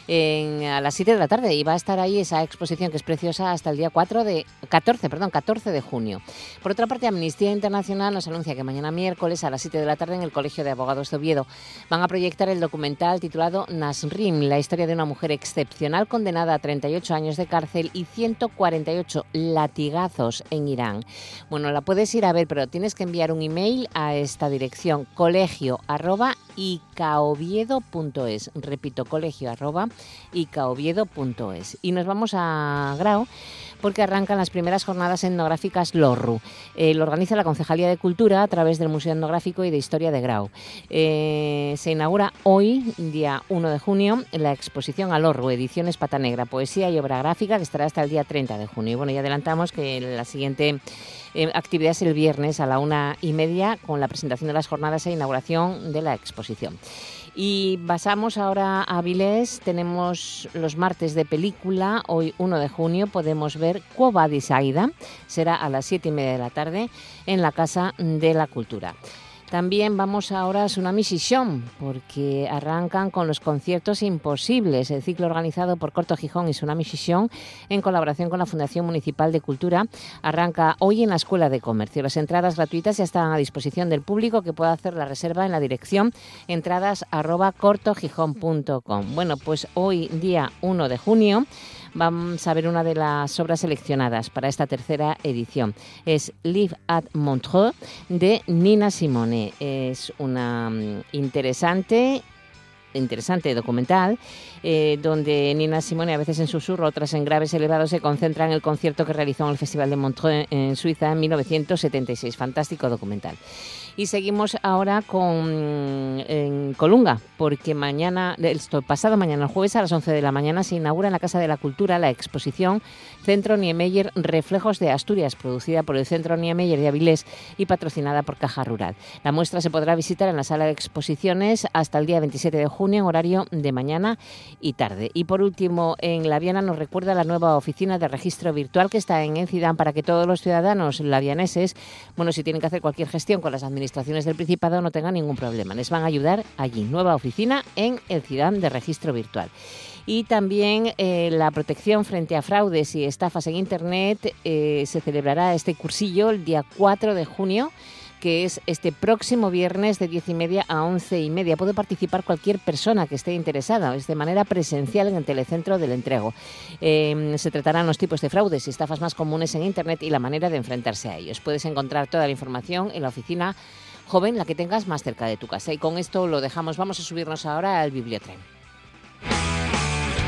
a las 7 de la tarde y va a estar ahí esa exposición que es preciosa hasta el día 4 de 14, perdón, 14 de junio. Por otra parte, Amnistía Internacional nos anuncia que mañana miércoles a las 7 de la tarde en el Colegio de Abogados de Oviedo van a proyectar el documental titulado Nasrim, la historia de una mujer excepcional condenada a 38 años de cárcel y 148 latigazos en Irán. Bueno, la puedes ir a ver, pero tienes que enviar un email a esta dirección colegio icaoviedo.es. Repito, colegio arroba icaoviedo.es. Y nos vamos a Grau porque arrancan las primeras jornadas etnográficas LORRU. Eh, lo organiza la Concejalía de Cultura a través del Museo Etnográfico y de Historia de Grau. Eh, se inaugura hoy, día 1 de junio, la exposición a LORRU, Ediciones Pata Negra, Poesía y Obra Gráfica, que estará hasta el día 30 de junio. Y bueno, ya adelantamos que la siguiente eh, actividad es el viernes a la una y media con la presentación de las jornadas e inauguración de la exposición. Y pasamos ahora a Avilés, tenemos los martes de película, hoy 1 de junio podemos ver de Saida, será a las 7 y media de la tarde en la Casa de la Cultura. También vamos ahora a Tsunami Shishown, porque arrancan con los conciertos imposibles, el ciclo organizado por Corto Gijón y Tsunami Shishown en colaboración con la Fundación Municipal de Cultura. Arranca hoy en la Escuela de Comercio. Las entradas gratuitas ya están a disposición del público que pueda hacer la reserva en la dirección entradas.cortojijón.com. Bueno, pues hoy, día 1 de junio, vamos a ver una de las obras seleccionadas para esta tercera edición. Es Live at Montreux de Nina Simone. Es una mm, interesante interesante documental, eh, donde Nina Simone, a veces en susurro, otras en graves elevados, se concentra en el concierto que realizó en el Festival de Montreux en Suiza en 1976. Fantástico documental. Y seguimos ahora con en Colunga, porque mañana, esto, pasado mañana, el jueves a las 11 de la mañana, se inaugura en la Casa de la Cultura la exposición Centro Niemeyer Reflejos de Asturias, producida por el Centro Niemeyer de Avilés y patrocinada por Caja Rural. La muestra se podrá visitar en la sala de exposiciones hasta el día 27 de junio en horario de mañana y tarde. Y por último, en La Viana nos recuerda la nueva oficina de registro virtual que está en Encidán para que todos los ciudadanos lavianeses, bueno, si tienen que hacer cualquier gestión con las administraciones, del Principado no tengan ningún problema. Les van a ayudar allí. Nueva oficina en el CIDAM de registro virtual. Y también eh, la protección frente a fraudes y estafas en Internet eh, se celebrará este cursillo el día 4 de junio que es este próximo viernes de 10 y media a 11 y media. Puede participar cualquier persona que esté interesada, es de manera presencial en el telecentro del entrego. Em, se tratarán los tipos de fraudes y estafas más comunes en Internet y la manera de enfrentarse a ellos. Puedes encontrar toda la información en la oficina joven, la que tengas más cerca de tu casa. Y con esto lo dejamos. Vamos a subirnos ahora al bibliotren.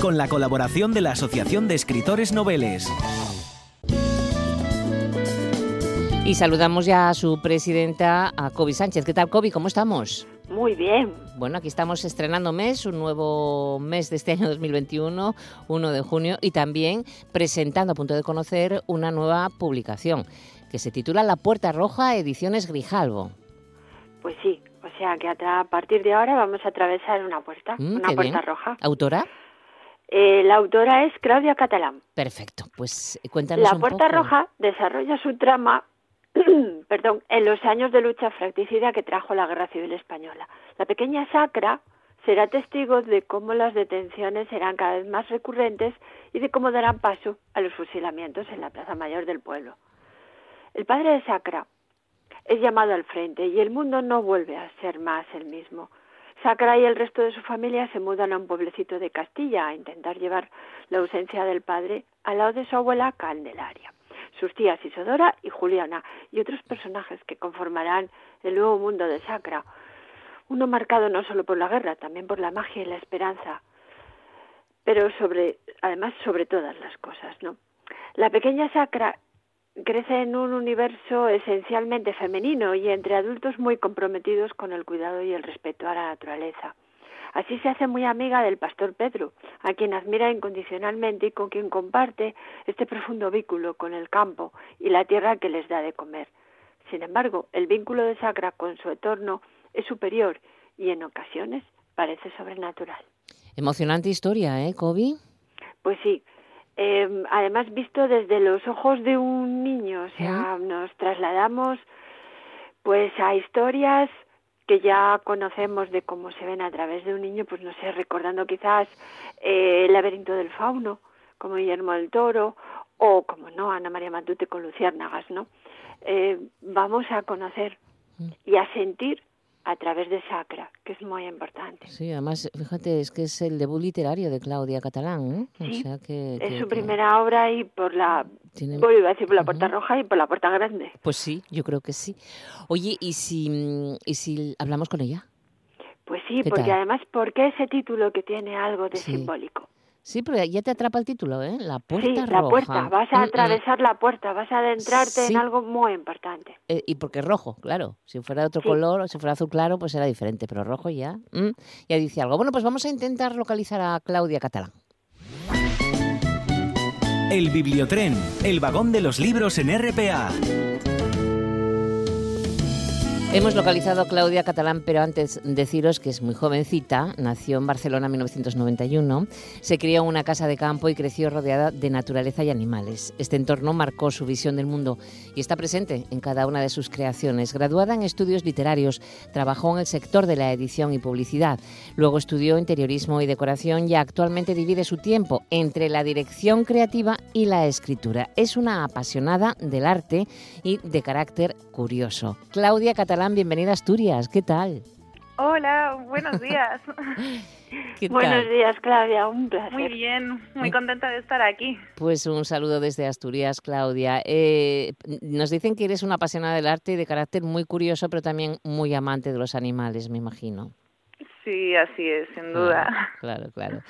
con la colaboración de la Asociación de Escritores Noveles. Y saludamos ya a su presidenta, a Kobe Sánchez. ¿Qué tal, Kobe? ¿Cómo estamos? Muy bien. Bueno, aquí estamos estrenando mes, un nuevo mes de este año 2021, 1 de junio, y también presentando, a punto de conocer, una nueva publicación que se titula La Puerta Roja, Ediciones Grijalvo. Pues sí, o sea que a partir de ahora vamos a atravesar una puerta, mm, una puerta roja. ¿Autora? Eh, la autora es Claudia Catalán. Perfecto, pues eh, cuéntanos La Puerta Roja desarrolla su trama perdón, en los años de lucha fratricida que trajo la Guerra Civil Española. La pequeña Sacra será testigo de cómo las detenciones serán cada vez más recurrentes y de cómo darán paso a los fusilamientos en la Plaza Mayor del pueblo. El padre de Sacra es llamado al frente y el mundo no vuelve a ser más el mismo. Sacra y el resto de su familia se mudan a un pueblecito de Castilla a intentar llevar la ausencia del padre al lado de su abuela Candelaria, sus tías Isodora y Juliana y otros personajes que conformarán el nuevo mundo de Sacra, uno marcado no solo por la guerra, también por la magia y la esperanza, pero sobre, además sobre todas las cosas, ¿no? La pequeña Sacra crece en un universo esencialmente femenino y entre adultos muy comprometidos con el cuidado y el respeto a la naturaleza. Así se hace muy amiga del pastor Pedro, a quien admira incondicionalmente y con quien comparte este profundo vínculo con el campo y la tierra que les da de comer. Sin embargo, el vínculo de Sacra con su entorno es superior y en ocasiones parece sobrenatural. Emocionante historia, ¿eh, Kobe? Pues sí, eh, además visto desde los ojos de un niño, o sea, nos trasladamos pues a historias que ya conocemos de cómo se ven a través de un niño, pues no sé, recordando quizás eh, el laberinto del fauno, como Guillermo del Toro, o como no, Ana María Matute con Luciérnagas, ¿no? Eh, vamos a conocer mm. y a sentir a través de Sacra, que es muy importante. Sí, además, fíjate, es que es el debut literario de Claudia Catalán, ¿eh? Sí, es su primera obra y por la... Tiene... iba a decir por la puerta roja y por la puerta grande. Pues sí, yo creo que sí. Oye, ¿y si, y si hablamos con ella? Pues sí, porque además, ¿por qué ese título que tiene algo de simbólico? Sí, pero ya te atrapa el título, ¿eh? La puerta sí, la puerta. Vas a mm, mm. atravesar la puerta, vas a adentrarte en algo muy importante. Eh, y porque es rojo, claro. Si fuera de otro color, o si fuera azul claro, pues era diferente. Pero rojo ya, mm, ya dice algo. Bueno, pues vamos a intentar localizar a Claudia Catalán. El Bibliotren, el vagón de los libros en RPA. Hemos localizado a Claudia Catalán, pero antes deciros que es muy jovencita, nació en Barcelona en 1991, se crió en una casa de campo y creció rodeada de naturaleza y animales. Este entorno marcó su visión del mundo y está presente en cada una de sus creaciones. Graduada en estudios literarios, trabajó en el sector de la edición y publicidad, luego estudió interiorismo y decoración y actualmente divide su tiempo entre la dirección creativa y la escritura. Es una apasionada del arte y de carácter curioso. Claudia Catalán bienvenida a Asturias, ¿qué tal? Hola, buenos días. Buenos días, Claudia, un placer. Muy bien, muy contenta de estar aquí. Pues un saludo desde Asturias, Claudia. Eh, nos dicen que eres una apasionada del arte y de carácter muy curioso, pero también muy amante de los animales, me imagino. Sí, así es, sin duda. Claro, claro.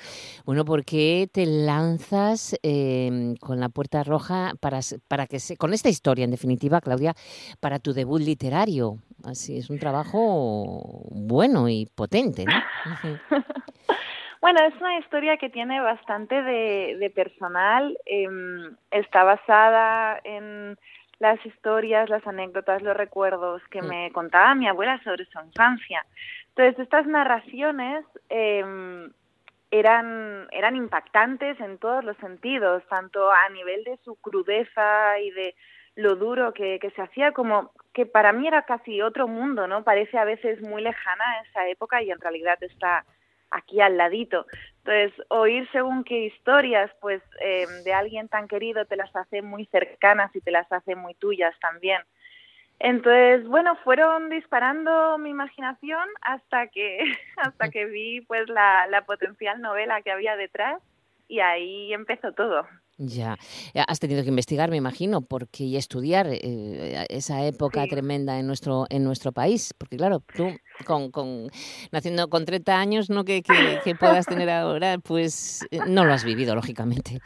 Bueno, ¿por qué te lanzas em, con la puerta roja para, para que se, con esta historia, en definitiva, Claudia, para tu debut literario? Así es un trabajo bueno y potente, ¿no? bueno, es una historia que tiene bastante de, personal. Em, está basada en las historias, las anécdotas, los recuerdos que mm. me contaba mi abuela sobre su infancia. Entonces, estas narraciones eh, eran, eran impactantes en todos los sentidos, tanto a nivel de su crudeza y de lo duro que, que se hacía, como que para mí era casi otro mundo, ¿no? Parece a veces muy lejana esa época y en realidad está aquí al ladito. Entonces, oír según qué historias, pues, eh, de alguien tan querido te las hace muy cercanas y te las hace muy tuyas también. Entonces, bueno, fueron disparando mi imaginación hasta que, hasta que vi pues la, la potencial novela que había detrás y ahí empezó todo. Ya, has tenido que investigar, me imagino, porque y estudiar eh, esa época tremenda en nuestro en nuestro país, porque claro, tú con, con naciendo con 30 años, no que, que, que puedas tener ahora, pues eh, no lo has vivido, lógicamente.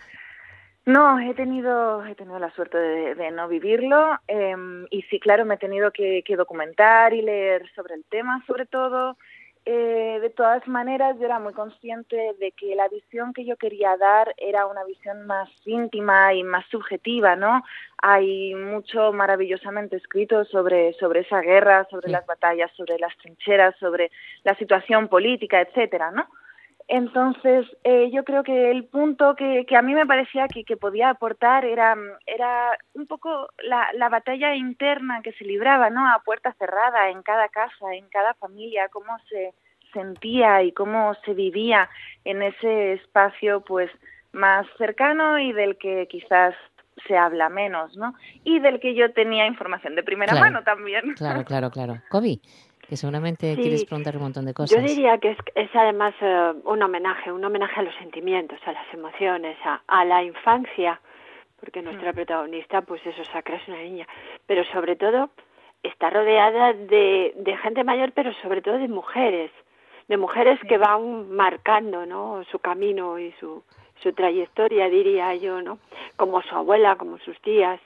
No, he tenido, he tenido la suerte de, no vivirlo em, y sí, claro, me he tenido que, documentar y leer sobre el tema, sobre todo. Eh, de todas maneras, yo era muy consciente de que la visión que yo quería dar era una visión más íntima y más subjetiva, ¿no? Hay mucho maravillosamente escrito sobre, sobre esa guerra, sobre las batallas, sobre las trincheras, sobre la situación política, etcétera, ¿no? Entonces, eh, yo creo que el punto que, que a mí me parecía que, que, podía aportar era, era un poco la, la, batalla interna que se libraba, ¿no? A puerta cerrada, en cada casa, en cada familia, cómo se sentía y cómo se vivía en ese espacio, pues, más cercano y del que quizás se habla menos, ¿no? Y del que yo tenía información de primera mano también. Claro, claro, claro. Kobe, que seguramente quieres preguntar un montón de cosas. Yo diría que es, es además eh, un homenaje, un homenaje a los sentimientos, a las emociones, a, a la infancia, porque nuestra mm. protagonista, pues eso, Sacra es una niña, pero sobre todo está rodeada de, de gente mayor, pero sobre todo de mujeres, de mujeres que van marcando, ¿no? Su camino y su, su trayectoria, diría yo, ¿no? Como su abuela, como sus tías.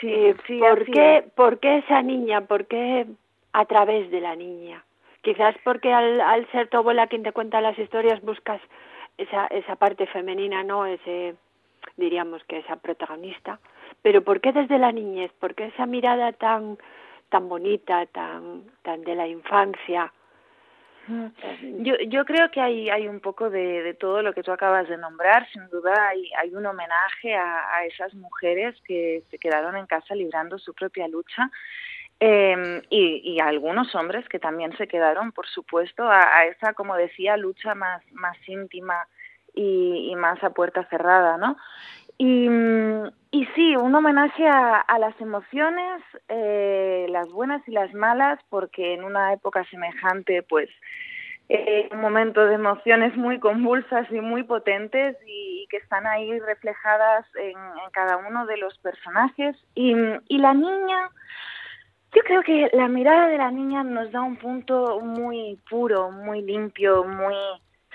Sí, eh, sí, ¿por, qué, ¿Por qué esa niña? ¿Por qué a través de la niña. Quizás porque al, al ser tu abuela quien te cuenta las historias buscas esa, esa parte femenina, ¿no? Ese, diríamos que esa protagonista. Pero ¿por qué desde la niñez? ¿Por qué esa mirada tan, tan bonita, tan, tan de la infancia? Yo, yo creo que hay, hay un poco de, de todo lo que tú acabas de nombrar. Sin duda hay, hay un homenaje a, a esas mujeres que se quedaron en casa librando su propia lucha eh, y, algunos hombres que también se quedaron, por supuesto, a, esa, como decía, lucha más, más íntima y, más a puerta cerrada, ¿no? Y, y sí, un homenaje a, a las emociones, eh, las buenas y las malas, porque en una época semejante, pues, eh, un momento de emociones muy convulsas y muy potentes y, que están ahí reflejadas en, en, cada uno de los personajes. Y, y la niña, yo creo que la mirada de la niña nos da un punto muy puro, muy limpio, muy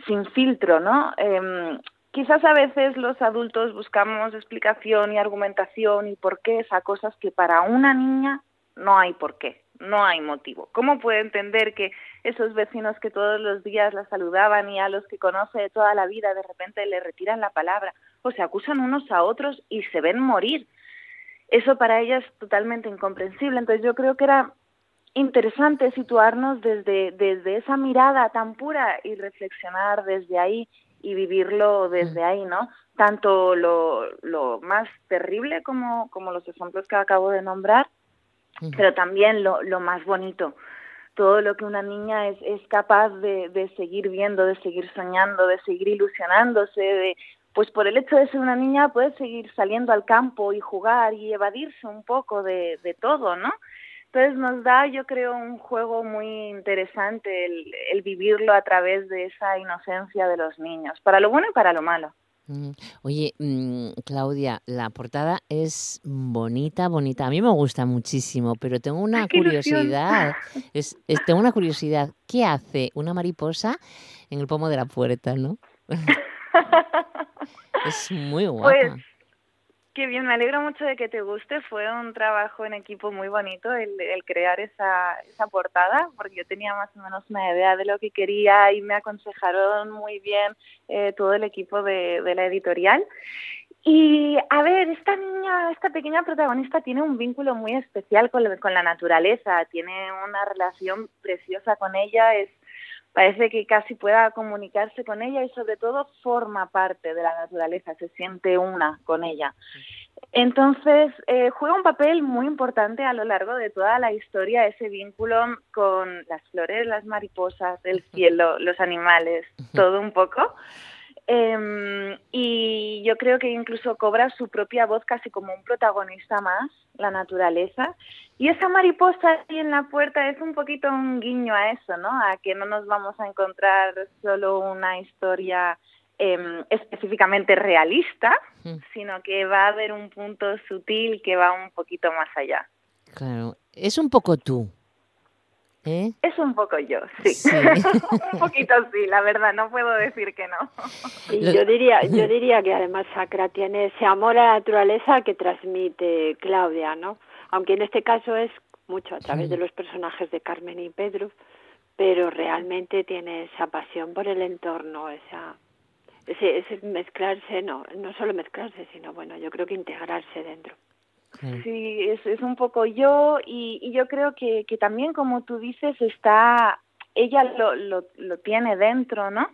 sin filtro, ¿no? Eh, quizás a veces los adultos buscamos explicación y argumentación y por qué a cosas que para una niña no hay por qué, no hay motivo. ¿Cómo puede entender que esos vecinos que todos los días la saludaban y a los que conoce de toda la vida de repente le retiran la palabra o se acusan unos a otros y se ven morir? Eso para ella es totalmente incomprensible. Entonces yo creo que era interesante situarnos desde, desde esa mirada tan pura y reflexionar desde ahí y vivirlo desde ahí, ¿no? Tanto lo, lo más terrible como, como los ejemplos que acabo de nombrar, pero también lo, lo más bonito, todo lo que una niña es, es capaz de, de seguir viendo, de seguir soñando, de seguir ilusionándose, de, pues por el hecho de ser una niña puede seguir saliendo al campo y jugar y evadirse un poco de, de todo, ¿no? Entonces nos da, yo creo, un juego muy interesante el, el, vivirlo a través de esa inocencia de los niños, para lo bueno y para lo malo. Oye, mm, Claudia, la portada es bonita, bonita. A mí me gusta muchísimo, pero tengo una curiosidad. Es, es, tengo una curiosidad. ¿Qué hace una mariposa en el pomo de la puerta, no? es muy guapa. Pues, Qué bien, me alegro mucho de que te guste. Fue un trabajo en equipo muy bonito el, el, crear esa, esa portada, porque yo tenía más o menos una idea de lo que quería y me aconsejaron muy bien eh, todo el equipo de, de la editorial. Y a ver, esta niña, esta pequeña protagonista tiene un vínculo muy especial con, con la naturaleza, tiene una relación preciosa con ella, es parece que casi pueda comunicarse con ella y sobre todo forma parte de la naturaleza, se siente una con ella. Entonces, eh, juega un papel muy importante a lo largo de toda la historia ese vínculo con las flores, las mariposas, el cielo, los animales, todo un poco. Eh, y yo creo que incluso cobra su propia voz casi como un protagonista más, la naturaleza. Y esa mariposa ahí en la puerta es un poquito un guiño a eso, ¿no? A que no nos vamos a encontrar solo una historia eh, específicamente realista, mm. sino que va a haber un punto sutil que va un poquito más allá. Claro, es un poco tú, ¿Eh? Es un poco yo, sí. sí. un poquito sí, la verdad, no puedo decir que no. Y yo diría, yo diría que además Sacra tiene ese amor a la naturaleza que transmite Claudia, ¿no? Aunque en este caso es mucho a través de los personajes de Carmen y Pedro, pero realmente tiene esa pasión por el entorno, esa ese, ese mezclarse, no, no solo mezclarse, sino bueno, yo creo que integrarse dentro. Sí, es, es un poco yo y, yo creo que, que también, como tú dices, está, ella lo, lo, tiene dentro, ¿no?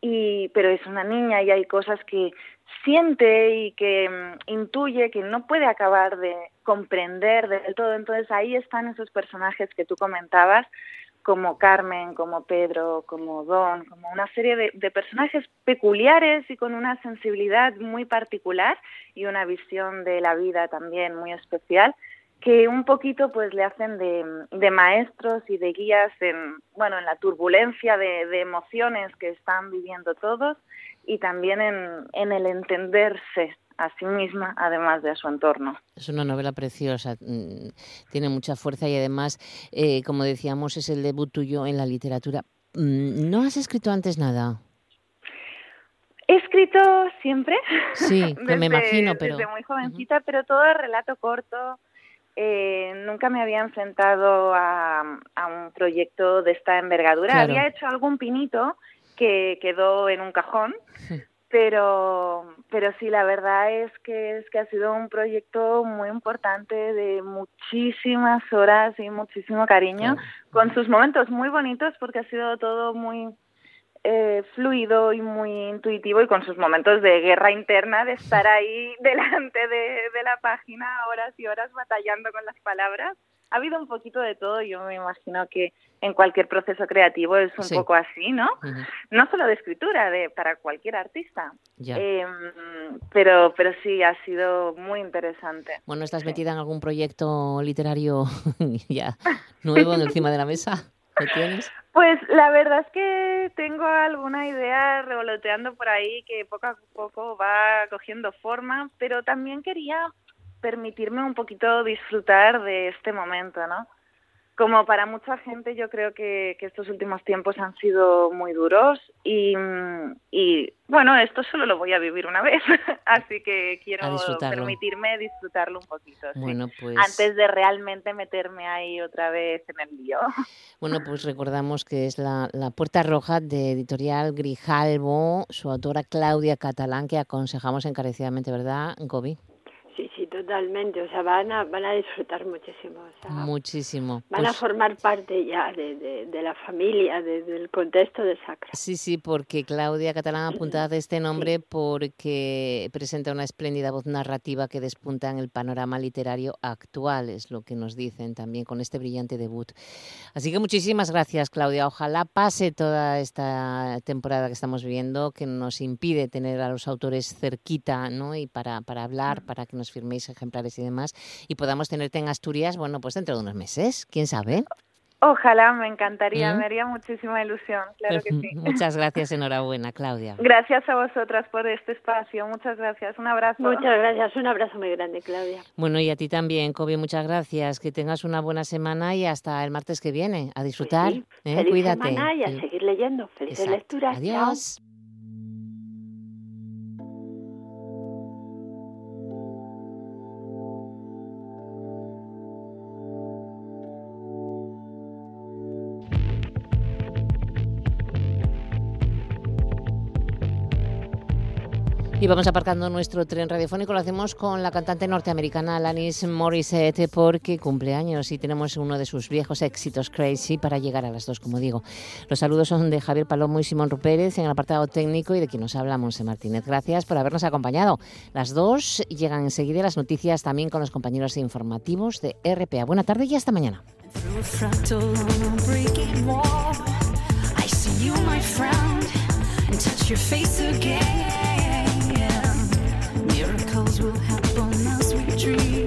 Y, pero es una niña y hay cosas que siente y que um, intuye que no puede acabar de comprender del todo. Entonces ahí están esos personajes que tú comentabas, como Carmen, como Pedro, como Don, como una serie de, de, personajes peculiares y con una sensibilidad muy particular y una visión de la vida también muy especial que un poquito pues le hacen de, maestros y de guías en bueno en la turbulencia de, emociones que están viviendo todos y también en el entenderse a sí misma, además de a su entorno. Es una novela preciosa, mm, tiene mucha fuerza y además, eh, como decíamos, es el debut tuyo en la literatura. Mm, ¿No has escrito antes nada? He escrito siempre. Sí, desde, me imagino, pero... Desde muy jovencita, uh -huh. pero todo relato corto. Eh, nunca me había enfrentado a, a, un proyecto de esta envergadura. Claro. Había hecho algún pinito que quedó en un cajón, pero pero sí la verdad es que es que ha sido un proyecto muy importante de muchísimas horas y muchísimo cariño con sus momentos muy bonitos porque ha sido todo muy eh, fluido y muy intuitivo y con sus momentos de guerra interna de estar ahí delante de, de la página horas y horas batallando con las palabras ha habido un poquito de todo. Yo me imagino que en cualquier proceso creativo es un sí. poco así, ¿no? Uh -huh. No solo de escritura, de para cualquier artista. Eh, pero, pero sí, ha sido muy interesante. Bueno, ¿estás sí. metida en algún proyecto literario ya nuevo encima de la mesa? ¿Lo tienes? Pues la verdad es que tengo alguna idea revoloteando por ahí que poco a poco va cogiendo forma, pero también quería permitirme un poquito disfrutar de este momento, ¿no? Como para mucha gente yo creo que, que estos últimos tiempos han sido muy duros y, y, bueno, esto solo lo voy a vivir una vez, así que quiero permitirme disfrutarlo un poquito. Bueno, sí, pues... Antes de realmente meterme ahí otra vez en el lío. Bueno, pues recordamos que es la, la Puerta Roja de Editorial Grijalbo, su autora Claudia Catalán, que aconsejamos encarecidamente, ¿verdad, Gobi? Totalmente. O sea, van a, van a disfrutar muchísimo. muchísimo. Van a pues formar parte ya de, de, la familia, del contexto de Sacra. Sí, sí, porque Claudia Catalán apuntada de este nombre porque presenta una espléndida voz narrativa que despunta en el panorama literario actual, es lo que nos dicen también con este brillante debut. Así que muchísimas gracias, Claudia. Ojalá pase toda esta temporada que estamos viviendo, que nos impide tener a los autores cerquita, ¿no? Y para, para hablar, para que nos firméis ejemplares y demás, y podamos tenerte en Asturias, bueno, pues dentro de unos meses, quién sabe. Ojalá, me encantaría, ¿Mm? me haría muchísima ilusión, claro que sí. Muchas gracias, enhorabuena, Claudia. Gracias a vosotras por este espacio, muchas gracias, un abrazo. Muchas gracias, un abrazo muy grande, Claudia. Bueno, y a ti también, Kobe, muchas gracias, que tengas una buena semana y hasta el martes que viene, a pues disfrutar, ¿eh? Feliz cuídate. Semana y a seguir leyendo, felices lecturas. Adiós. Y vamos aparcando nuestro tren radiofónico, lo hacemos con la cantante norteamericana Alanis Morissette porque cumpleaños y tenemos uno de sus viejos éxitos, Crazy, para llegar a las dos, como digo. Los saludos son de Javier Palomo y Simón Rupérez en el apartado técnico y de quien nos habla Monse Martínez. Gracias por habernos acompañado. Las dos llegan enseguida las noticias también con los compañeros informativos de RPA. Buena tarde y hasta mañana. will tree.